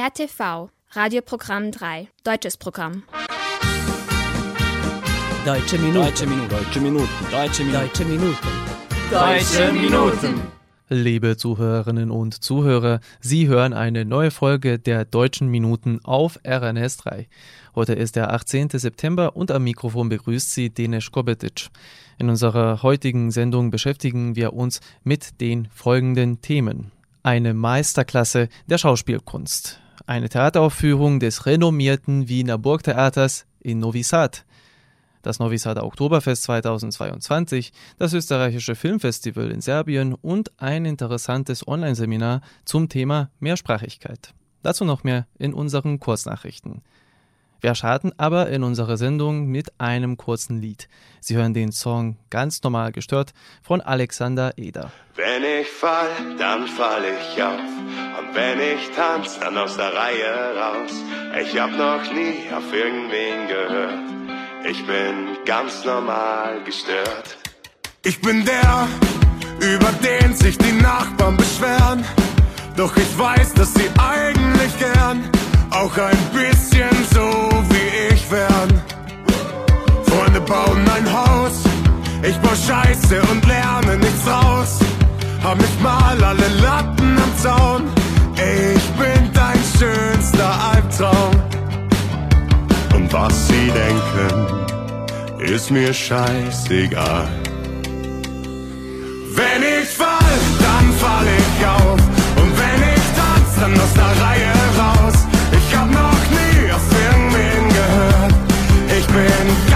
RTV, Radioprogramm 3, deutsches Programm. Deutsche Minuten. Deutsche Minuten. Deutsche Minuten. Deutsche Minuten. Deutsche Minuten. Deutsche Minuten. Liebe Zuhörerinnen und Zuhörer, Sie hören eine neue Folge der Deutschen Minuten auf RNS 3. Heute ist der 18. September und am Mikrofon begrüßt Sie Denis Kobetic. In unserer heutigen Sendung beschäftigen wir uns mit den folgenden Themen. Eine Meisterklasse der Schauspielkunst. Eine Theateraufführung des renommierten Wiener Burgtheaters in Novi Sad das Novi Sada Oktoberfest 2022, das österreichische Filmfestival in Serbien und ein interessantes Online-Seminar zum Thema Mehrsprachigkeit. Dazu noch mehr in unseren Kurznachrichten. Wir starten aber in unserer Sendung mit einem kurzen Lied. Sie hören den Song Ganz normal gestört von Alexander Eder. Wenn ich fall, dann fall ich auf. Und wenn ich tanz, dann aus der Reihe raus. Ich hab noch nie auf irgendwen gehört ich bin ganz normal gestört. Ich bin der, über den sich die Nachbarn beschweren. Doch ich weiß, dass sie eigentlich gern auch ein bisschen so wie ich wären. Freunde bauen ein Haus, ich bau Scheiße und lerne nichts raus. Hab nicht mal alle Latten am Zaun, ich bin dein schönster Albtraum was sie denken, ist mir scheißegal. Wenn ich fall, dann fall ich auf. Und wenn ich tanz, dann aus Ich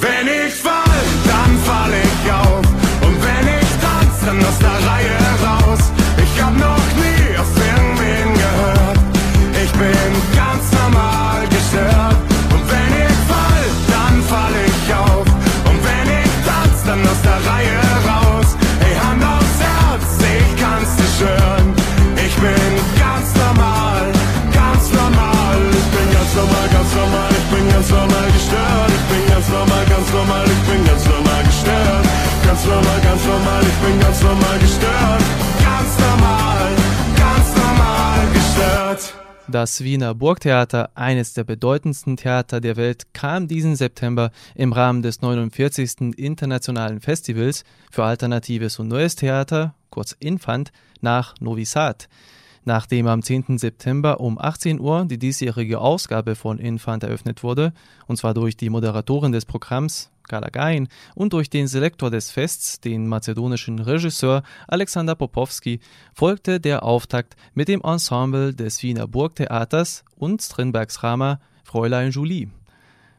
Wenn ich fall, normal, ganz normal. Ich bin ganz normal gestört. Ganz normal, ganz normal gestört. Das Wiener Burgtheater, eines der bedeutendsten Theater der Welt, kam diesen September im Rahmen des 49. Internationalen Festivals für Alternatives und Neues Theater, kurz Infant, nach Novi Sad. Nachdem am 10. September um 18 Uhr die diesjährige Ausgabe von Infant eröffnet wurde, und zwar durch die Moderatorin des Programms, Gala Gain, und durch den Selektor des Fests, den mazedonischen Regisseur Alexander Popowski, folgte der Auftakt mit dem Ensemble des Wiener Burgtheaters und Strindbergs Drama Fräulein Julie.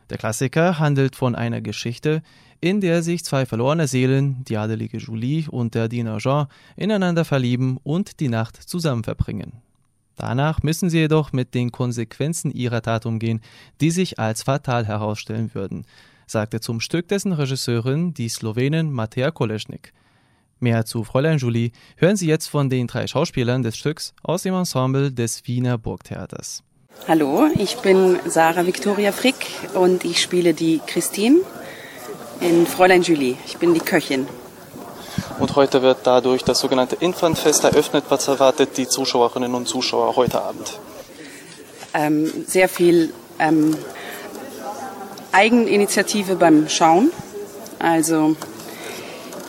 Der Klassiker handelt von einer Geschichte, in der sich zwei verlorene Seelen, die adelige Julie und der Diener Jean, ineinander verlieben und die Nacht zusammen verbringen. Danach müssen sie jedoch mit den Konsequenzen ihrer Tat umgehen, die sich als fatal herausstellen würden, sagte zum Stück dessen Regisseurin die Slowenin Matea Kolesnik. Mehr zu Fräulein Julie hören Sie jetzt von den drei Schauspielern des Stücks aus dem Ensemble des Wiener Burgtheaters. Hallo, ich bin Sarah Victoria Frick und ich spiele die Christine in Fräulein Julie. Ich bin die Köchin. Und heute wird dadurch das sogenannte Infantfest eröffnet. Was erwartet die Zuschauerinnen und Zuschauer heute Abend? Ähm, sehr viel ähm, Eigeninitiative beim Schauen, also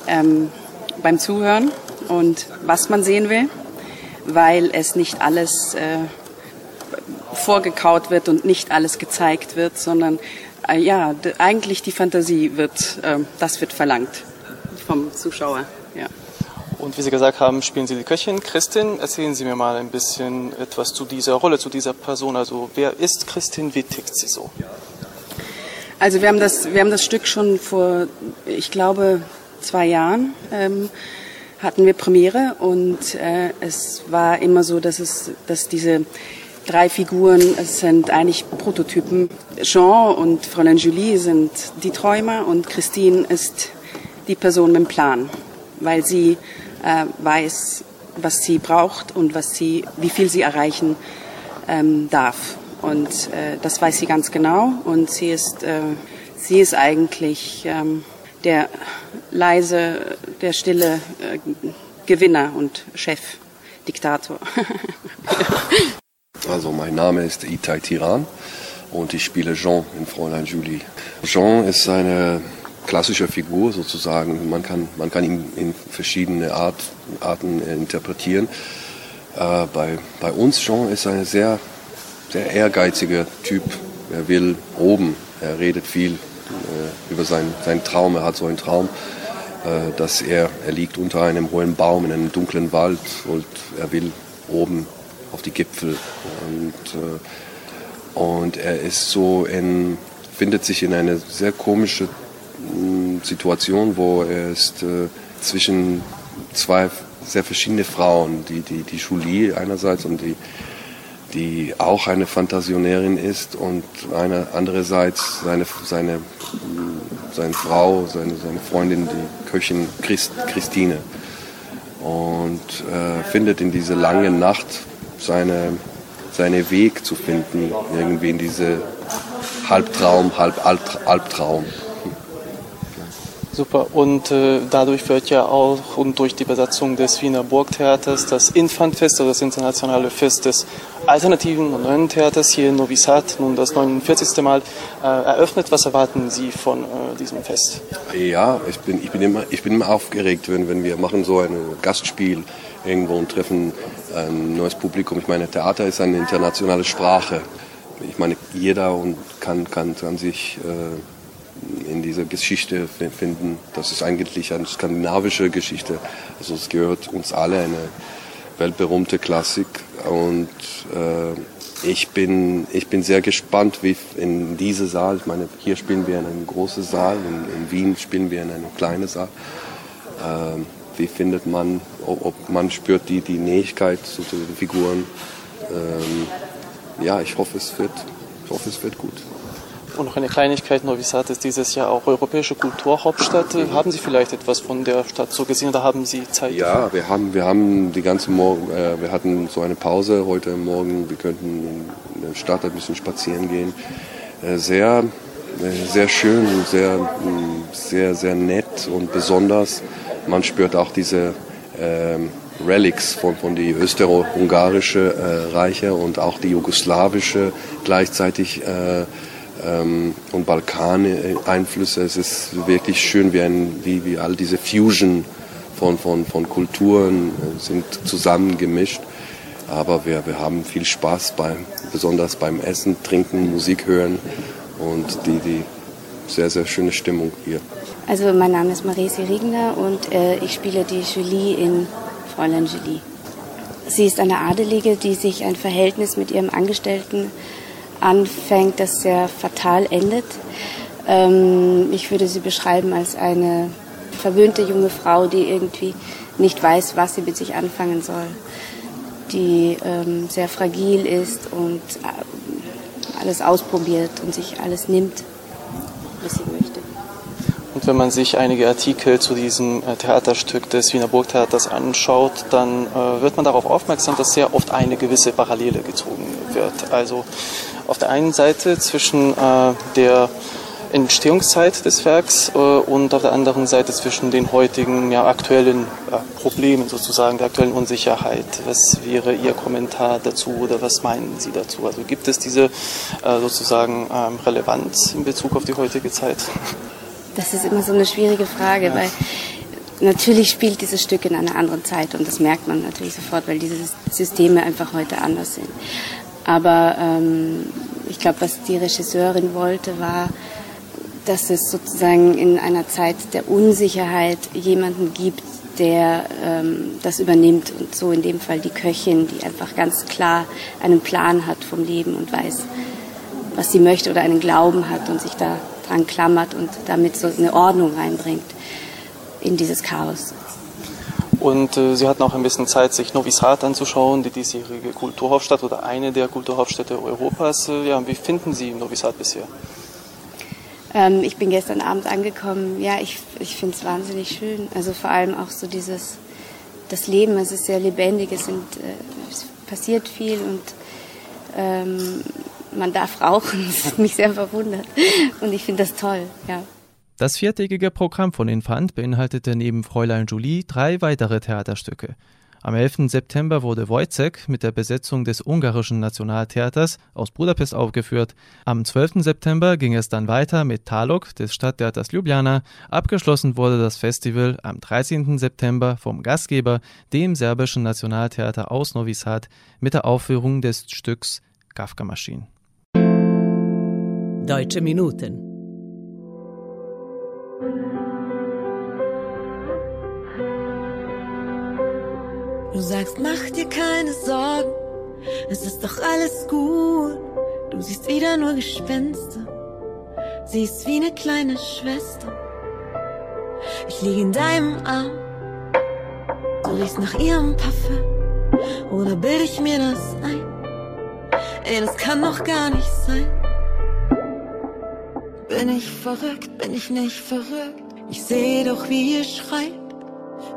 ähm, beim Zuhören und was man sehen will, weil es nicht alles äh, vorgekaut wird und nicht alles gezeigt wird, sondern äh, ja, eigentlich die Fantasie wird, äh, das wird verlangt vom Zuschauer. Ja. Und wie Sie gesagt haben, spielen Sie die Köchin. Christin, erzählen Sie mir mal ein bisschen etwas zu dieser Rolle, zu dieser Person. Also wer ist Christin, wie tickt sie so? Also wir haben das, wir haben das Stück schon vor, ich glaube, zwei Jahren ähm, hatten wir Premiere und äh, es war immer so, dass es, dass diese drei Figuren es sind eigentlich Prototypen. Jean und Fräulein Julie sind die Träumer und Christine ist die Person mit dem Plan, weil sie äh, weiß, was sie braucht und was sie, wie viel sie erreichen ähm, darf. Und äh, das weiß sie ganz genau. Und sie ist, äh, sie ist eigentlich ähm, der leise, der stille äh, Gewinner und Chef, Diktator. also mein Name ist Itai Tiran und ich spiele Jean in Fräulein Julie. Jean ist eine klassische Figur sozusagen. Man kann, man kann ihn in verschiedene Art, Arten interpretieren. Äh, bei, bei uns Jean ist ein sehr, sehr ehrgeiziger Typ. Er will oben, er redet viel äh, über seinen, seinen Traum. Er hat so einen Traum, äh, dass er, er liegt unter einem hohen Baum in einem dunklen Wald und er will oben auf die Gipfel. Und, äh, und er ist so in, findet sich in eine sehr komische Situation, wo er ist äh, zwischen zwei sehr verschiedene Frauen, die, die, die Julie einerseits und die, die auch eine Fantasionärin ist und eine andererseits seine, seine, seine Frau, seine, seine Freundin, die Köchin Christ, Christine. Und äh, findet in diese lange Nacht seine, seinen Weg zu finden, irgendwie in diese Halbtraum, Halb Albtraum. Super. Und äh, dadurch wird ja auch und durch die Besatzung des Wiener Burgtheaters das Infantfest, also das internationale Fest des alternativen und neuen Theaters hier in Novi Sad, nun das 49. Mal äh, eröffnet. Was erwarten Sie von äh, diesem Fest? Ja, ich bin, ich bin, immer, ich bin immer aufgeregt, wenn, wenn wir machen so ein Gastspiel irgendwo und treffen ein neues Publikum. Ich meine, Theater ist eine internationale Sprache. Ich meine, jeder und kann, kann, kann sich äh, in dieser Geschichte finden. Das ist eigentlich eine skandinavische Geschichte. Also es gehört uns alle eine weltberühmte Klassik und äh, ich bin ich bin sehr gespannt, wie in diese Saal. Ich meine, hier spielen wir in einem großen Saal, in, in Wien spielen wir in einem kleinen Saal. Äh, wie findet man, ob, ob, man spürt die die Nähigkeit zu den Figuren? Ähm, ja, ich hoffe, es wird, ich hoffe, es wird gut. Und noch eine Kleinigkeit, Novi Sad ist dieses Jahr auch europäische Kulturhauptstadt. Haben Sie vielleicht etwas von der Stadt so gesehen oder haben Sie Zeit? Ja, wir haben, wir haben die ganze Morgen, äh, wir hatten so eine Pause heute Morgen. Wir könnten in der Stadt ein bisschen spazieren gehen. Äh, sehr, äh, sehr schön, sehr, mm, sehr, sehr nett und besonders. Man spürt auch diese äh, Relics von, von die österreich-ungarische äh, Reiche und auch die jugoslawische gleichzeitig äh, ähm, und Balkan-Einflüsse. Es ist wirklich schön, wie, ein, wie, wie all diese Fusion von, von, von Kulturen äh, sind zusammengemischt. Aber wir, wir haben viel Spaß, beim, besonders beim Essen, Trinken, Musik hören und die, die sehr, sehr schöne Stimmung hier. Also mein Name ist Marisi Riegner und äh, ich spiele die Julie in Fräulein Julie. Sie ist eine Adelige, die sich ein Verhältnis mit ihrem Angestellten anfängt, das sehr fatal endet. Ähm, ich würde sie beschreiben als eine verwöhnte junge Frau, die irgendwie nicht weiß, was sie mit sich anfangen soll, die ähm, sehr fragil ist und äh, alles ausprobiert und sich alles nimmt, was sie möchte. Und wenn man sich einige Artikel zu diesem äh, Theaterstück des Wiener Burgtheaters anschaut, dann äh, wird man darauf aufmerksam, dass sehr oft eine gewisse Parallele gezogen wird. Also auf der einen Seite zwischen äh, der Entstehungszeit des Werks äh, und auf der anderen Seite zwischen den heutigen ja, aktuellen äh, Problemen sozusagen, der aktuellen Unsicherheit. Was wäre Ihr Kommentar dazu oder was meinen Sie dazu? Also gibt es diese äh, sozusagen ähm, Relevanz in Bezug auf die heutige Zeit? Das ist immer so eine schwierige Frage, ja. weil natürlich spielt dieses Stück in einer anderen Zeit und das merkt man natürlich sofort, weil diese Systeme einfach heute anders sind. Aber ähm, ich glaube, was die Regisseurin wollte, war, dass es sozusagen in einer Zeit der Unsicherheit jemanden gibt, der ähm, das übernimmt und so in dem Fall die Köchin, die einfach ganz klar einen Plan hat vom Leben und weiß, was sie möchte oder einen Glauben hat und sich da dran klammert und damit so eine Ordnung reinbringt in dieses Chaos. Und äh, Sie hatten auch ein bisschen Zeit, sich Novi Sad anzuschauen, die diesjährige Kulturhauptstadt oder eine der Kulturhauptstädte Europas. Äh, ja, wie finden Sie Novi Sad bisher? Ähm, ich bin gestern Abend angekommen. Ja, ich, ich finde es wahnsinnig schön. Also vor allem auch so dieses, das Leben, es ist sehr lebendig, es, sind, äh, es passiert viel und ähm, man darf rauchen. Das hat mich sehr verwundert. Und ich finde das toll, ja. Das viertägige Programm von Infant beinhaltete neben Fräulein Julie drei weitere Theaterstücke. Am 11. September wurde Wojciech mit der Besetzung des ungarischen Nationaltheaters aus Budapest aufgeführt. Am 12. September ging es dann weiter mit Talok des Stadttheaters Ljubljana. Abgeschlossen wurde das Festival am 13. September vom Gastgeber, dem serbischen Nationaltheater aus Novi Sad, mit der Aufführung des Stücks Kafka Machine. Deutsche Minuten Du sagst, mach dir keine Sorgen, es ist doch alles gut. Du siehst wieder nur Gespenster, sie ist wie eine kleine Schwester. Ich liege in deinem Arm, du riechst nach ihrem Parfüm. Oder bilde ich mir das ein? Ey, das kann doch gar nicht sein. Bin ich verrückt, bin ich nicht verrückt? Ich sehe doch, wie ihr schreit.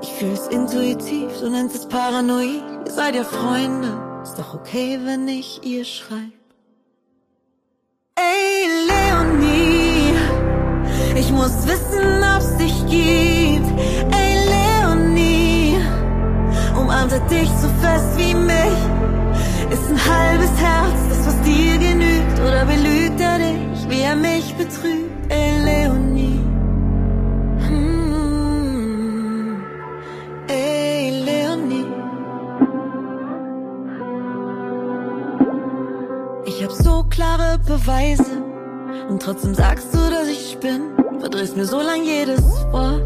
Ich fühl's intuitiv, du nennst es paranoid. Ihr seid ja Freunde, ist doch okay, wenn ich ihr schreib. Ey, Leonie, ich muss wissen, ob's dich gibt. Ey, umarmt er dich so fest wie mich. Ist ein halbes Herz, das was dir genügt, oder belügt er dich, wie er mich betrügt? Ey, Leonie. klare Beweise. Und trotzdem sagst du, dass ich spinn. Verdrehst mir so lang jedes Wort,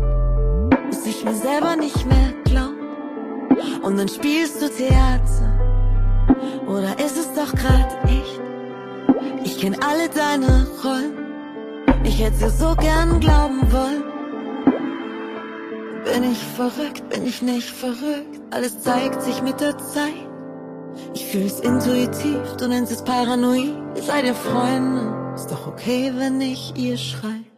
bis ich mir selber nicht mehr glaub. Und dann spielst du Theater. Oder ist es doch grad echt? Ich kenn alle deine Rollen. Ich hätte dir so gern glauben wollen. Bin ich verrückt, bin ich nicht verrückt? Alles zeigt sich mit der Zeit. Ich fühl's intuitiv, du nennst es paranoid. Seid ja Freunde, ist doch okay, wenn ich ihr schreib.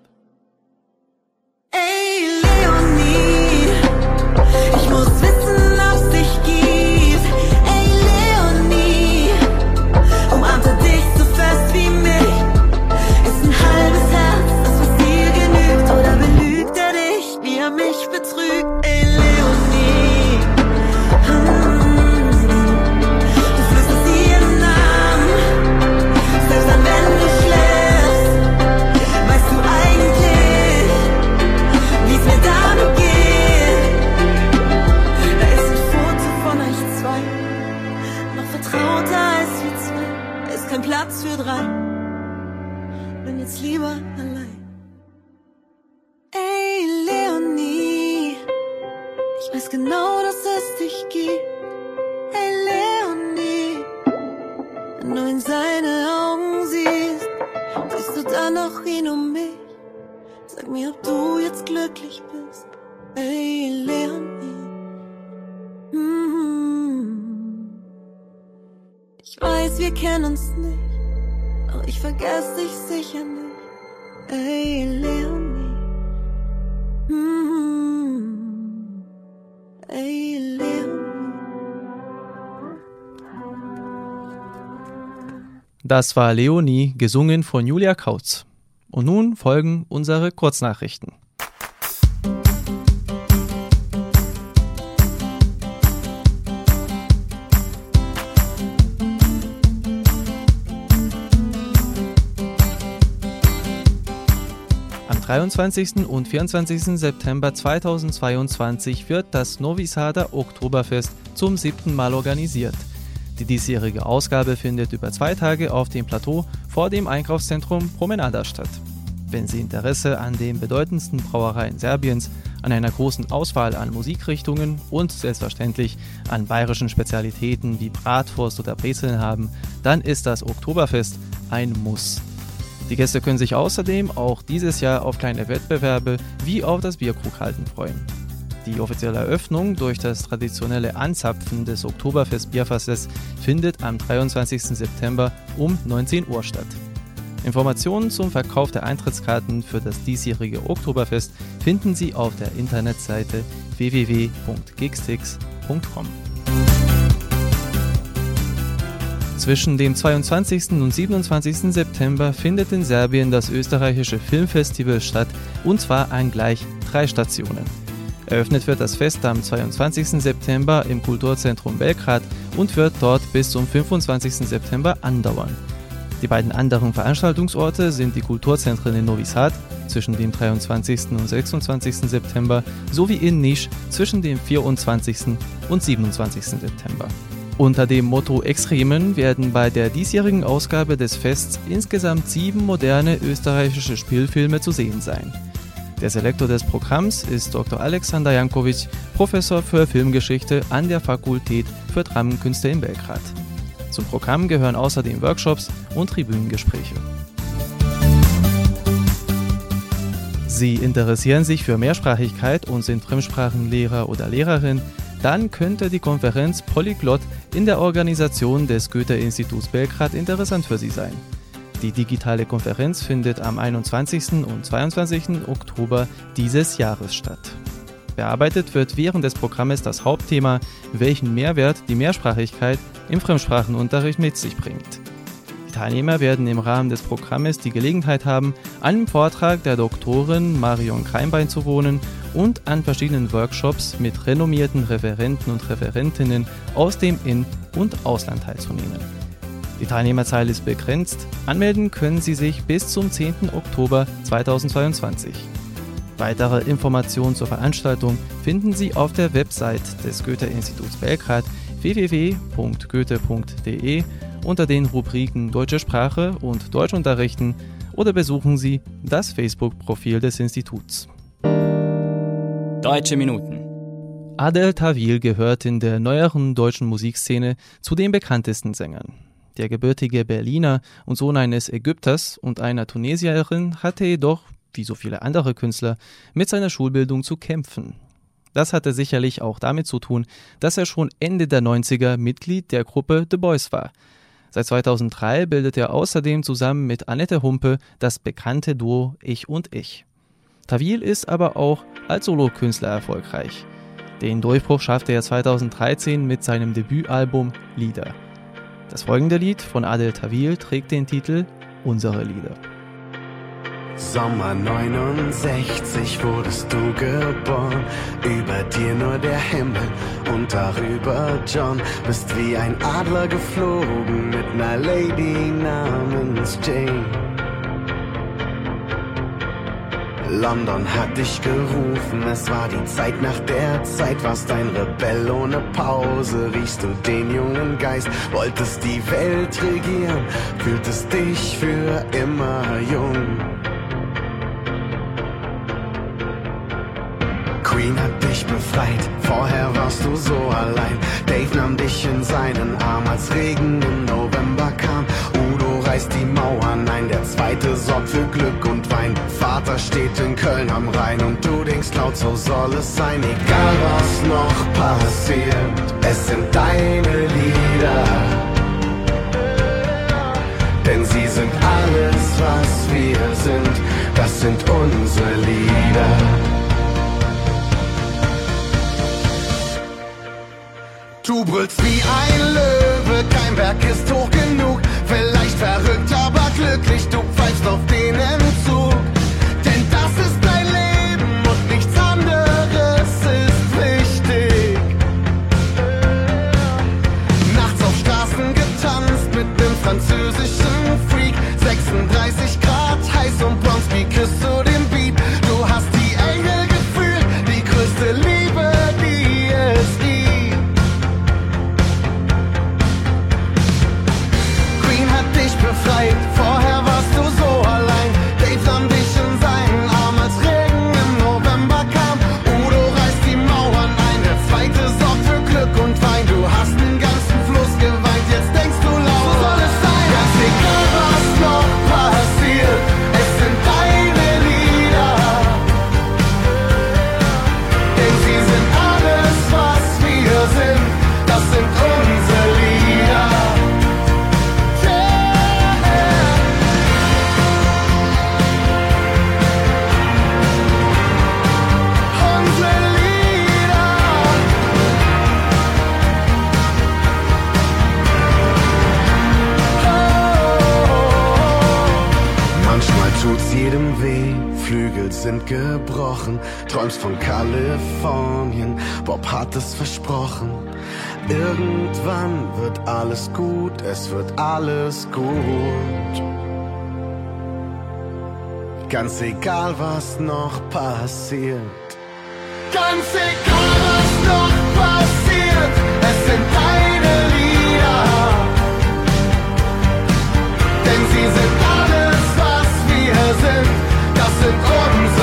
Um mich. Sag mir, ob du jetzt glücklich bist. Ey, Leonie. Mm. Ich weiß, wir kennen uns nicht. Doch ich vergesse dich sicher nicht. Ey, Leonie. Mm. Ey, Leonie. Das war Leonie, gesungen von Julia Kautz. Und nun folgen unsere Kurznachrichten. Am 23. und 24. September 2022 wird das Novi Sada Oktoberfest zum siebten Mal organisiert. Die diesjährige Ausgabe findet über zwei Tage auf dem Plateau vor dem Einkaufszentrum Promenada statt. Wenn Sie Interesse an den bedeutendsten Brauereien Serbiens, an einer großen Auswahl an Musikrichtungen und selbstverständlich an bayerischen Spezialitäten wie Bratwurst oder Brezeln haben, dann ist das Oktoberfest ein Muss. Die Gäste können sich außerdem auch dieses Jahr auf kleine Wettbewerbe wie auf das Bierkrughalten freuen. Die offizielle Eröffnung durch das traditionelle Anzapfen des Oktoberfest-Bierfasses findet am 23. September um 19 Uhr statt. Informationen zum Verkauf der Eintrittskarten für das diesjährige Oktoberfest finden Sie auf der Internetseite www.gigstix.com. Zwischen dem 22. und 27. September findet in Serbien das österreichische Filmfestival statt, und zwar an gleich drei Stationen. Eröffnet wird das Fest am 22. September im Kulturzentrum Belgrad und wird dort bis zum 25. September andauern. Die beiden anderen Veranstaltungsorte sind die Kulturzentren in Novi Sad zwischen dem 23. und 26. September sowie in Nisch zwischen dem 24. und 27. September. Unter dem Motto Extremen werden bei der diesjährigen Ausgabe des Fests insgesamt sieben moderne österreichische Spielfilme zu sehen sein. Der Selektor des Programms ist Dr. Alexander Jankovic, Professor für Filmgeschichte an der Fakultät für Dramenkünste in Belgrad. Zum Programm gehören außerdem Workshops und Tribünengespräche. Sie interessieren sich für Mehrsprachigkeit und sind Fremdsprachenlehrer oder Lehrerin, dann könnte die Konferenz Polyglot in der Organisation des Goethe-Instituts Belgrad interessant für Sie sein. Die digitale Konferenz findet am 21. und 22. Oktober dieses Jahres statt. Bearbeitet wird während des Programmes das Hauptthema, welchen Mehrwert die Mehrsprachigkeit im Fremdsprachenunterricht mit sich bringt. Die Teilnehmer werden im Rahmen des Programmes die Gelegenheit haben, an dem Vortrag der Doktorin Marion Kreinbein zu wohnen und an verschiedenen Workshops mit renommierten Referenten und Referentinnen aus dem In- und Ausland teilzunehmen. Die Teilnehmerzahl ist begrenzt. Anmelden können Sie sich bis zum 10. Oktober 2022. Weitere Informationen zur Veranstaltung finden Sie auf der Website des Goethe-Instituts Belgrad www.goethe.de unter den Rubriken Deutsche Sprache und Deutschunterrichten oder besuchen Sie das Facebook-Profil des Instituts. Deutsche Minuten. Adel Tawil gehört in der neueren deutschen Musikszene zu den bekanntesten Sängern. Der gebürtige Berliner und Sohn eines Ägypters und einer Tunesierin hatte jedoch, wie so viele andere Künstler, mit seiner Schulbildung zu kämpfen. Das hatte sicherlich auch damit zu tun, dass er schon Ende der 90er Mitglied der Gruppe The Boys war. Seit 2003 bildet er außerdem zusammen mit Annette Humpe das bekannte Duo Ich und Ich. Tawil ist aber auch als Solokünstler erfolgreich. Den Durchbruch schaffte er 2013 mit seinem Debütalbum Lieder. Das folgende Lied von Adel Tawil trägt den Titel Unsere Lieder. Sommer 69 wurdest du geboren, über dir nur der Himmel und darüber John. Bist wie ein Adler geflogen mit ner Lady namens Jane. London hat dich gerufen, es war die Zeit nach der Zeit, warst ein Rebell ohne Pause, riechst du den jungen Geist, wolltest die Welt regieren, fühltest dich für immer jung. Queen hat dich befreit, vorher warst du so allein. Dave nahm dich in seinen Arm, als Regen im November kam. Reißt die Mauern ein, der zweite sorgt für Glück und Wein. Vater steht in Köln am Rhein und du denkst laut, so soll es sein. Egal was noch passiert, es sind deine Lieder. Denn sie sind alles, was wir sind, das sind unsere Lieder. Du brüllst wie ein Löwe, kein Berg ist hoch genug. Vielleicht verrückt, aber glücklich, du pfeifst auf den Entzug. Sind gebrochen. Träumst von Kalifornien, Bob hat es versprochen. Irgendwann wird alles gut, es wird alles gut. Ganz egal, was noch passiert. Ganz egal, was noch passiert, es sind deine Lieder. Denn sie sind alles, was wir sind, das sind unsere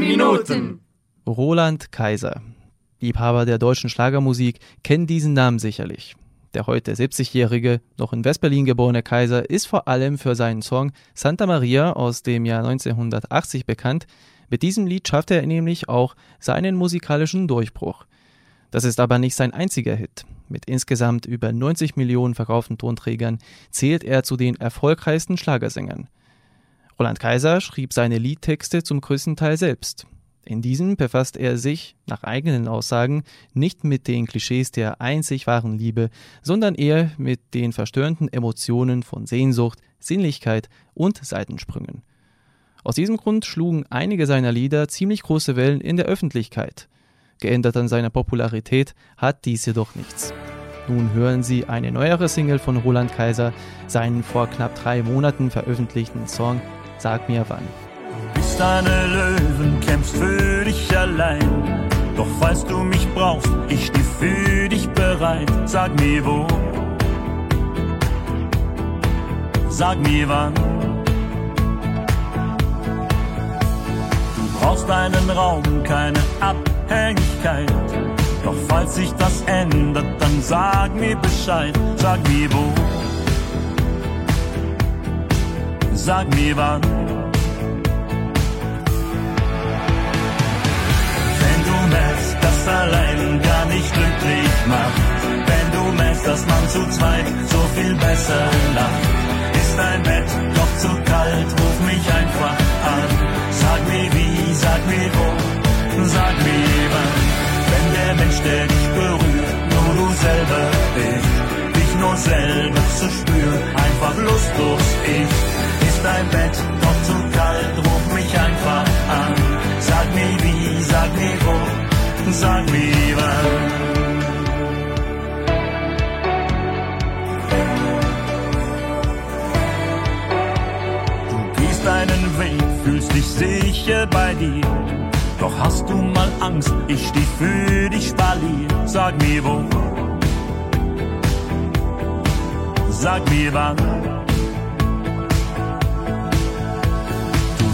Minuten. Roland Kaiser. Liebhaber der deutschen Schlagermusik kennen diesen Namen sicherlich. Der heute 70-jährige, noch in Westberlin geborene Kaiser ist vor allem für seinen Song Santa Maria aus dem Jahr 1980 bekannt. Mit diesem Lied schafft er nämlich auch seinen musikalischen Durchbruch. Das ist aber nicht sein einziger Hit. Mit insgesamt über 90 Millionen verkauften Tonträgern zählt er zu den erfolgreichsten Schlagersängern. Roland Kaiser schrieb seine Liedtexte zum größten Teil selbst. In diesem befasst er sich, nach eigenen Aussagen, nicht mit den Klischees der einzig wahren Liebe, sondern eher mit den verstörenden Emotionen von Sehnsucht, Sinnlichkeit und Seitensprüngen. Aus diesem Grund schlugen einige seiner Lieder ziemlich große Wellen in der Öffentlichkeit. Geändert an seiner Popularität hat dies jedoch nichts. Nun hören Sie eine neuere Single von Roland Kaiser, seinen vor knapp drei Monaten veröffentlichten Song Sag mir wann. bist eine Löwen, kämpfst für dich allein. Doch falls du mich brauchst, ich steh für dich bereit. Sag mir wo, sag mir wann. Du brauchst einen Raum, keine Abhängigkeit. Doch falls sich das ändert, dann sag mir Bescheid. Sag mir wo, sag mir wann. Wenn du merkst, dass allein gar nicht glücklich macht, wenn du merkst, dass man zu zweit so viel besser lacht, ist dein Bett doch zu kalt, ruf mich einfach an. Sag mir wie, sag mir wo, sag mir wann. Wenn der Mensch, der dich berührt, nur du selber bist, dich nur selber zu spüren, einfach lustlos ist, ist dein Bett doch zu kalt, ruf mich einfach an. Sag mir wie, sag mir wo, sag mir wann. Du gehst deinen Weg, fühlst dich sicher bei dir. Doch hast du mal Angst, ich steh für dich spalier. Sag mir wo, sag mir wann.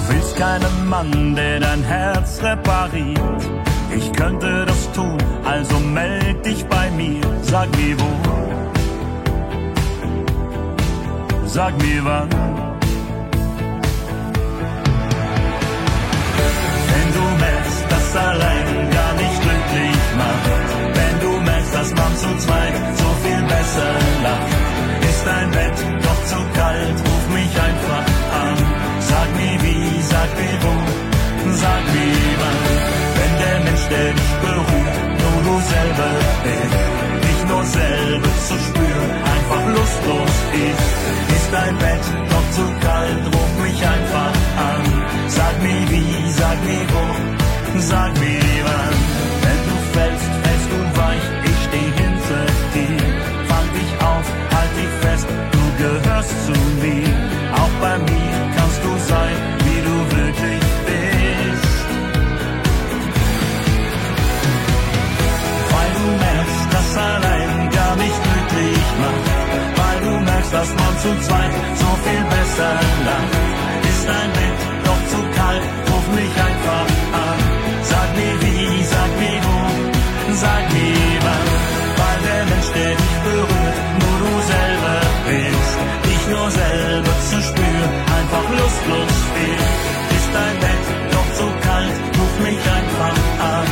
Willst keinen Mann, der dein Herz repariert. Ich könnte das tun, also meld dich bei mir. Sag mir wo, sag mir wann. Wenn du merkst, dass allein gar nicht glücklich macht, wenn du merkst, dass man zu zweit so viel besser lacht, ist dein Bett doch zu kalt, ruf mich einfach an. Sag mir sag mir wo, sag mir wann. Wenn der Mensch, der dich berührt, nur du selber bist, dich nur selber zu spüren, einfach lustlos ist, ist dein Bett doch zu kalt, ruf mich einfach an. Sag mir wie, sag mir wo, sag mir wann. zu zweit so viel besser lacht. Ist dein Bett doch zu kalt, ruf mich einfach an. Sag mir wie, sag mir wo, sag mir wann. Weil der Mensch, der dich berührt, nur du selber bist. Dich nur selber zu spüren, einfach lustlos viel. Ist dein Bett doch zu kalt, ruf mich einfach an.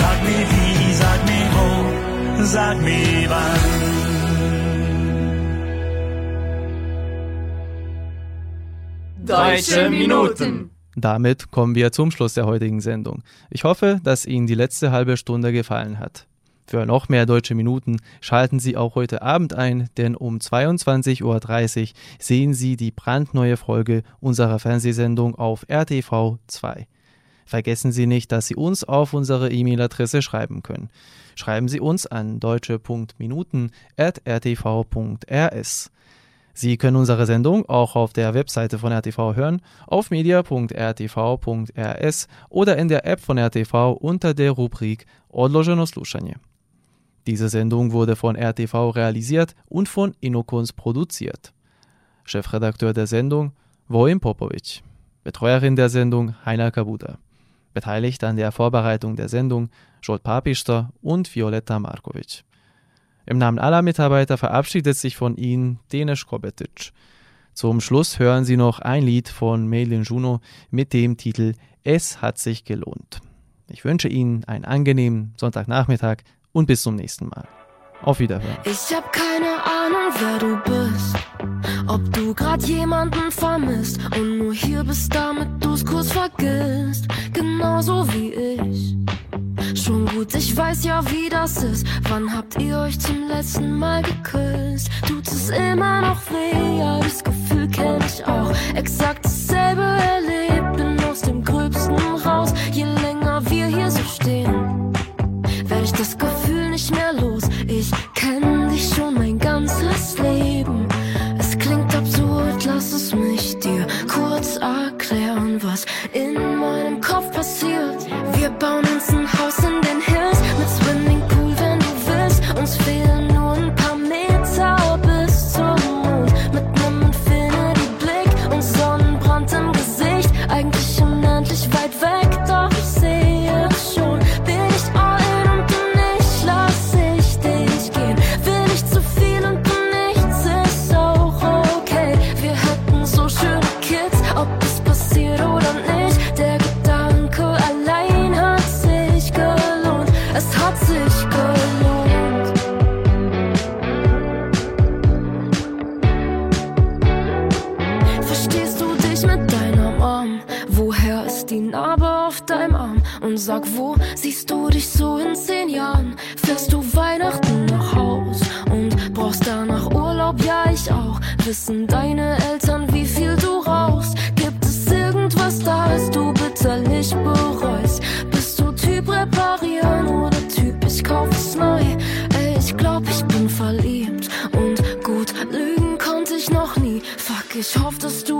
Sag mir wie, sag mir wo, sag mir wann. Deutsche Minuten. Damit kommen wir zum Schluss der heutigen Sendung. Ich hoffe, dass Ihnen die letzte halbe Stunde gefallen hat. Für noch mehr deutsche Minuten schalten Sie auch heute Abend ein, denn um 22.30 Uhr sehen Sie die brandneue Folge unserer Fernsehsendung auf RTV 2. Vergessen Sie nicht, dass Sie uns auf unsere E-Mail-Adresse schreiben können. Schreiben Sie uns an deutsche.minuten.rtv.rs. Sie können unsere Sendung auch auf der Webseite von RTV hören, auf media.rtv.rs oder in der App von RTV unter der Rubrik Odloženo slušanje. Diese Sendung wurde von RTV realisiert und von Inokons produziert. Chefredakteur der Sendung Vojin Popovic. Betreuerin der Sendung Heiner Kabuda. Beteiligt an der Vorbereitung der Sendung Jolt Papister und Violetta Markovic. Im Namen aller Mitarbeiter verabschiedet sich von Ihnen Denis Kobetic. Zum Schluss hören Sie noch ein Lied von Melin Juno mit dem Titel Es hat sich gelohnt. Ich wünsche Ihnen einen angenehmen Sonntagnachmittag und bis zum nächsten Mal. Auf Wiederhören. Ich hab keine Ahnung, wer du bist. Ob du grad jemanden vermisst und nur hier bist, damit du's kurz vergisst. Genauso wie ich. Schon gut, ich weiß ja, wie das ist. Wann habt ihr euch zum letzten Mal geküsst? Tut es immer noch weh? Ja, das Gefühl kenn ich auch. Exakt dasselbe erlebt, bin aus dem Gröbsten raus. Je länger wir hier so stehen, werde ich das Gefühl nicht mehr los. Ich kenn dich schon mein ganzes Leben. Es klingt absurd, lass es mich dir kurz erklären, was in meinem Kopf passiert. Wir bauen Ich hoffe, dass du